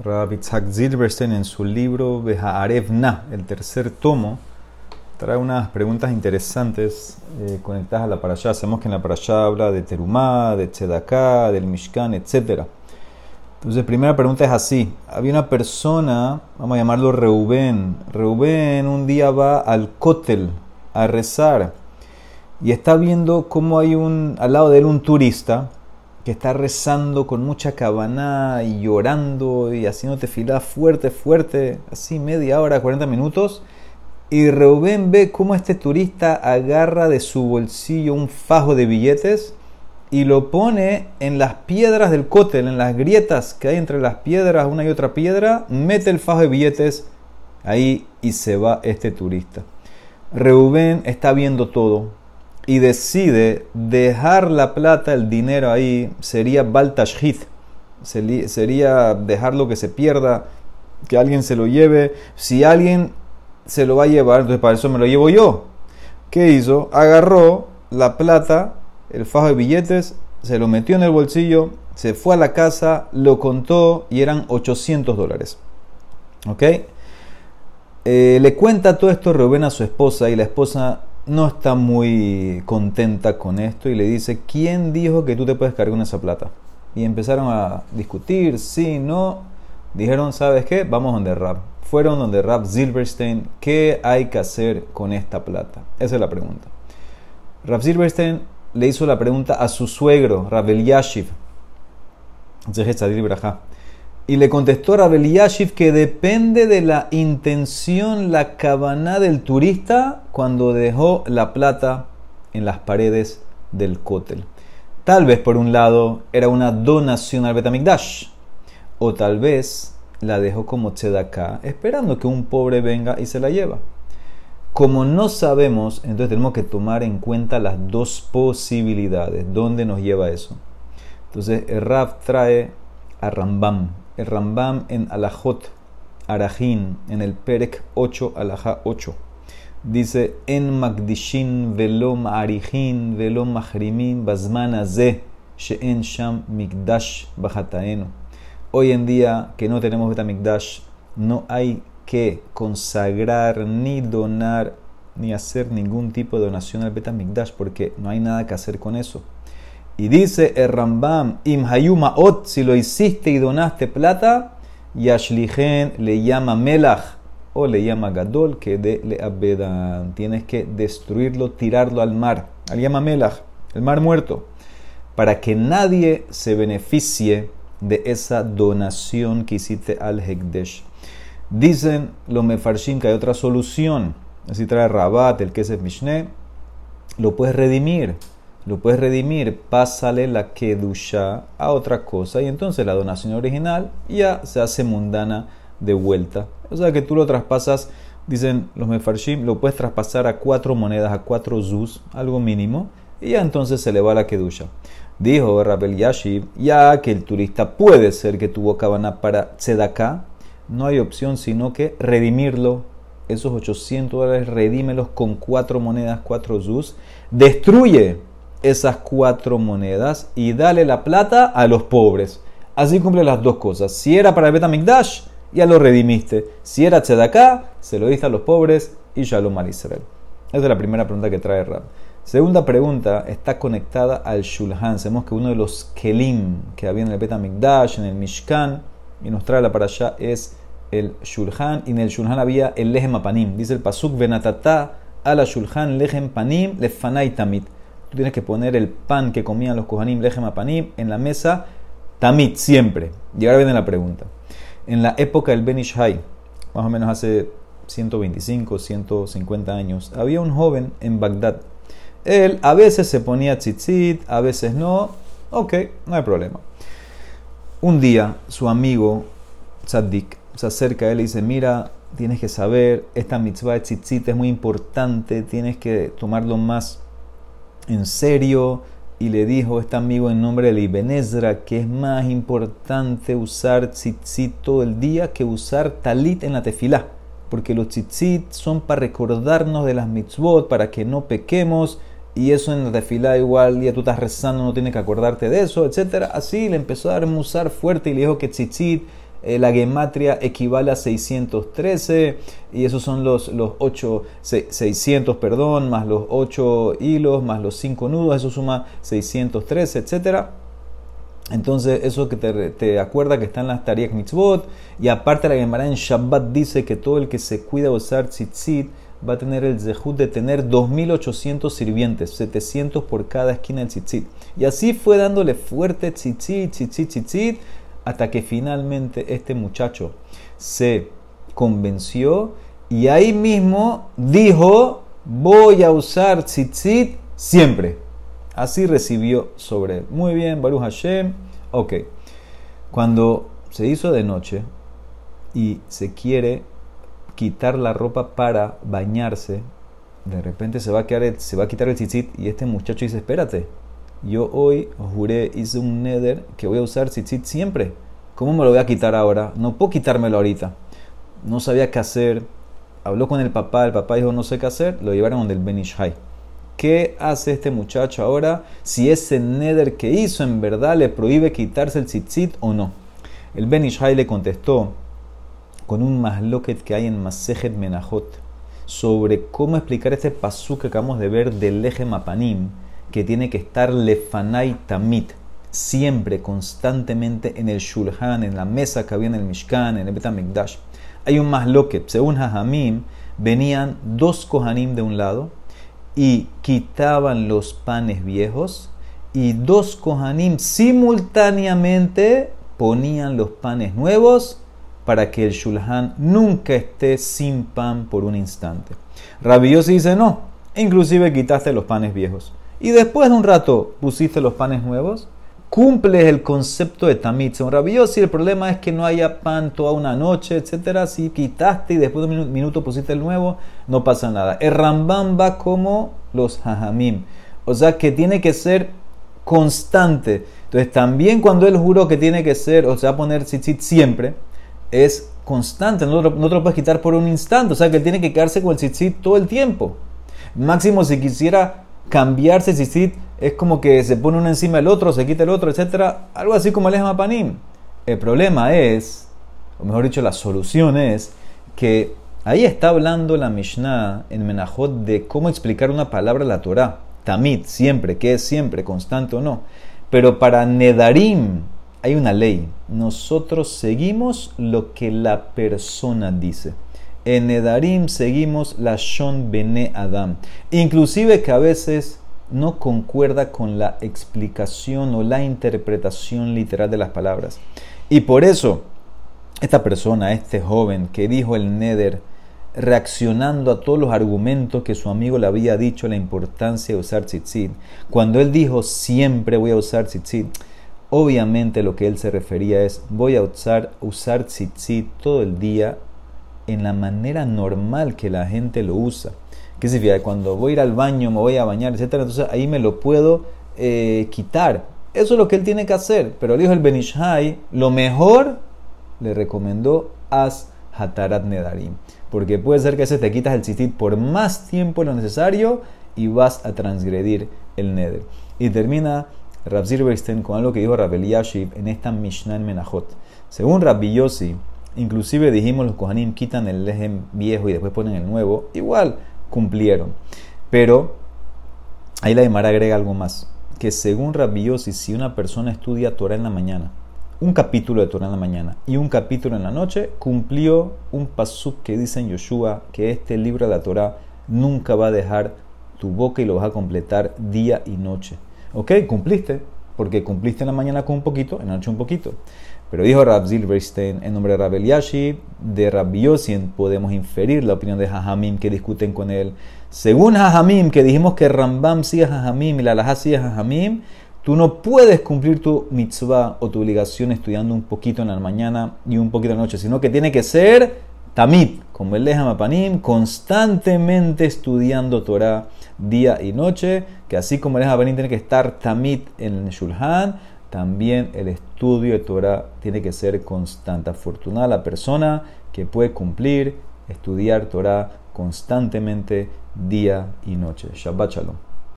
Rabbi Itzhak Zilberstein en su libro Beha'arev Na, el tercer tomo, trae unas preguntas interesantes eh, conectadas a la parashá. Sabemos que en la parashá habla de Terumá, de Tzedaká, del Mishkan, etc. Entonces, primera pregunta es así. Había una persona, vamos a llamarlo Reubén. Reubén un día va al cótel a rezar y está viendo cómo hay un, al lado de él un turista que está rezando con mucha cabana y llorando y haciéndote fila fuerte, fuerte, así media hora, 40 minutos. Y Reuben ve cómo este turista agarra de su bolsillo un fajo de billetes y lo pone en las piedras del cótel, en las grietas que hay entre las piedras, una y otra piedra, mete el fajo de billetes ahí y se va este turista. Reuben está viendo todo, y decide dejar la plata, el dinero ahí, sería baltashhit, sería dejarlo que se pierda, que alguien se lo lleve. Si alguien se lo va a llevar, entonces para eso me lo llevo yo. ¿Qué hizo? Agarró la plata, el fajo de billetes, se lo metió en el bolsillo, se fue a la casa, lo contó y eran 800 dólares. ¿Ok? Eh, le cuenta todo esto Rubén a su esposa y la esposa no está muy contenta con esto y le dice, ¿quién dijo que tú te puedes cargar con esa plata? Y empezaron a discutir, sí, no. Dijeron, ¿sabes qué? Vamos donde Rap. Fueron donde Rap Silverstein, ¿qué hay que hacer con esta plata? Esa es la pregunta. Rap Silverstein le hizo la pregunta a su suegro, Rabel Yashiv. Y le contestó Rabel Yashiv que depende de la intención, la cabana del turista cuando dejó la plata en las paredes del cótel. Tal vez por un lado era una donación al Betamigdash, o tal vez la dejó como tzedaká, esperando que un pobre venga y se la lleva. Como no sabemos, entonces tenemos que tomar en cuenta las dos posibilidades. ¿Dónde nos lleva eso? Entonces Raf trae a Rambam el Rambam en Alajot Arajin, en el Perek 8, Alajá 8. Dice, en Magdishin velom arijin velom mahrimin bazmana ze she'en sham mikdash bajataenu. Hoy en día que no tenemos Betamikdash, no hay que consagrar ni donar ni hacer ningún tipo de donación al Betamikdash porque no hay nada que hacer con eso. Y dice el Rambam, ot, si lo hiciste y donaste plata, Yashlichen le llama Melach o le llama Gadol, que de le abedan. Tienes que destruirlo, tirarlo al mar. Al llama Melach, el mar muerto, para que nadie se beneficie de esa donación que hiciste al Hekdesh. Dicen los mefarshim que hay otra solución. Así trae Rabat, el que es Mishneh, lo puedes redimir lo puedes redimir, pásale la kedusha a otra cosa y entonces la donación original ya se hace mundana de vuelta. O sea que tú lo traspasas, dicen los mefarshim, lo puedes traspasar a cuatro monedas, a cuatro zuz, algo mínimo, y ya entonces se le va la kedusha. Dijo Rabel Yashib, ya que el turista puede ser que tuvo cabana para tzedakah, no hay opción sino que redimirlo. Esos 800 dólares, redímelos con cuatro monedas, cuatro zuz. Destruye esas cuatro monedas y dale la plata a los pobres. Así cumple las dos cosas. Si era para el Betamikdash, ya lo redimiste. Si era Tzedaká, se lo diste a los pobres y Shalom al Israel. Esa es la primera pregunta que trae Rab. Segunda pregunta está conectada al Shulhan. Sabemos que uno de los Kelim que había en el Betamikdash, en el Mishkan, y nos trae la para allá, es el Shulhan. Y en el Shulhan había el Lehem Apanim. Dice el Pasuk Venatata a la Shulhan Lehem Panim Lefanai Tamit tú tienes que poner el pan que comían los kohanim, lechem panim, en la mesa tamit, siempre. Y ahora viene la pregunta. En la época del Ben Ishai, más o menos hace 125, 150 años, había un joven en Bagdad. Él a veces se ponía tzitzit, a veces no. Ok, no hay problema. Un día su amigo Tzaddik se acerca a él y dice, mira, tienes que saber, esta mitzvah de tzitzit es muy importante, tienes que tomarlo más en serio y le dijo este amigo en nombre de Ibenezra que es más importante usar tzitzit todo el día que usar talit en la tefilá. Porque los tzitzit son para recordarnos de las mitzvot, para que no pequemos. Y eso en la tefilá igual, ya tú estás rezando, no tienes que acordarte de eso, etc. Así le empezó a dar musar fuerte y le dijo que tzitzit eh, la gematria equivale a 613 y esos son los, los 8, 600, perdón, más los 8 hilos, más los 5 nudos, eso suma 613, etcétera. Entonces, eso que te, te, acuerda que está en las Tariq Mitzvot. Y aparte, la Gemara en Shabbat dice que todo el que se cuida usar tzitzit va a tener el zehut de tener 2.800 sirvientes, 700 por cada esquina del tzitzit. Y así fue dándole fuerte tzitzit, tzitzit, tzitzit, hasta que finalmente este muchacho se convenció y ahí mismo dijo: Voy a usar tzitzit siempre. Así recibió sobre él. Muy bien, Baruch Hashem. Ok. Cuando se hizo de noche y se quiere quitar la ropa para bañarse, de repente se va a, se va a quitar el tzitzit y este muchacho dice, espérate, yo hoy juré, hice un nether que voy a usar tzitzit siempre. ¿Cómo me lo voy a quitar ahora? No puedo quitármelo ahorita. No sabía qué hacer. Habló con el papá, el papá dijo no sé qué hacer, lo llevaron donde el Benishai. ¿Qué hace este muchacho ahora si ese nether que hizo en verdad le prohíbe quitarse el tzitzit o no? El Benishai le contestó con un masloquet que hay en Masejet Menachot sobre cómo explicar este pasú que acabamos de ver del eje Mapanim, que tiene que estar lefanai tamit, siempre, constantemente en el shulhan, en la mesa que había en el Mishkan, en el Betamikdash. Hay un masloquet, según Hajamim, venían dos kohanim de un lado y quitaban los panes viejos y dos kohanim simultáneamente ponían los panes nuevos para que el shulhan nunca esté sin pan por un instante. Rabbi dice no, inclusive quitaste los panes viejos y después de un rato pusiste los panes nuevos, cumples el concepto de tamit. Según Rabbi el problema es que no haya pan toda una noche, etcétera. Si quitaste y después de un minuto pusiste el nuevo, no pasa nada. El Rambam va como los hajamim. O sea que tiene que ser constante. Entonces también cuando él juró que tiene que ser, o sea, poner tzitzit siempre, es constante. No, no te lo puedes quitar por un instante. O sea que tiene que quedarse con el tzitzit todo el tiempo. Máximo si quisiera cambiarse tzitzit es como que se pone uno encima del otro, se quita el otro, etc. Algo así como el Panim. El problema es, o mejor dicho, la solución es que ahí está hablando la Mishnah en Menajot de cómo explicar una palabra en la Torah. Tamit, siempre, que es siempre, constante o no. Pero para Nedarim hay una ley. Nosotros seguimos lo que la persona dice. En Nedarim seguimos la Shon Bene Adam. Inclusive que a veces no concuerda con la explicación o la interpretación literal de las palabras. Y por eso, esta persona, este joven que dijo el Neder, reaccionando a todos los argumentos que su amigo le había dicho la importancia de usar tzitzit, cuando él dijo siempre voy a usar tzitzit, obviamente lo que él se refería es voy a usar, usar tzitzit todo el día en la manera normal que la gente lo usa. ¿Qué significa? Cuando voy a ir al baño, me voy a bañar, etcétera, entonces ahí me lo puedo eh, quitar. Eso es lo que él tiene que hacer. Pero dijo el Benishai, lo mejor le recomendó haz Hatarat Nedarim. Porque puede ser que se te quitas el tzitzit por más tiempo lo necesario y vas a transgredir el Neder. Y termina Rab Zilberstein con algo que dijo Rab Eliashib en esta Mishnah en Menachot. Según Rabbi Yossi, inclusive dijimos los Kohanim quitan el lejem viejo y después ponen el nuevo. Igual, cumplieron. Pero ahí la Gemara agrega algo más, que según Rabbi si una persona estudia Torah en la mañana, un capítulo de Torah en la mañana y un capítulo en la noche, cumplió un pasuk que dice en Yoshua que este libro de la Torah nunca va a dejar tu boca y lo vas a completar día y noche. ¿Ok? Cumpliste, porque cumpliste en la mañana con un poquito, en la noche un poquito. Pero dijo Rab Zilberstein en nombre de Rab Eliashi, de Rab Yosin, podemos inferir la opinión de Jajamim que discuten con él. Según Jajamim, que dijimos que Rambam sigue Jajamim y la Laja sigue Jajamim, tú no puedes cumplir tu mitzvah o tu obligación estudiando un poquito en la mañana y un poquito en la noche, sino que tiene que ser tamit, como el de Mapanim, constantemente estudiando Torah día y noche, que así como el Mapanim tiene que estar tamit en Shulhan, también el estudio de Torah tiene que ser constante. Afortunada la persona que puede cumplir, estudiar Torah constantemente día y noche. Shabbat Shalom.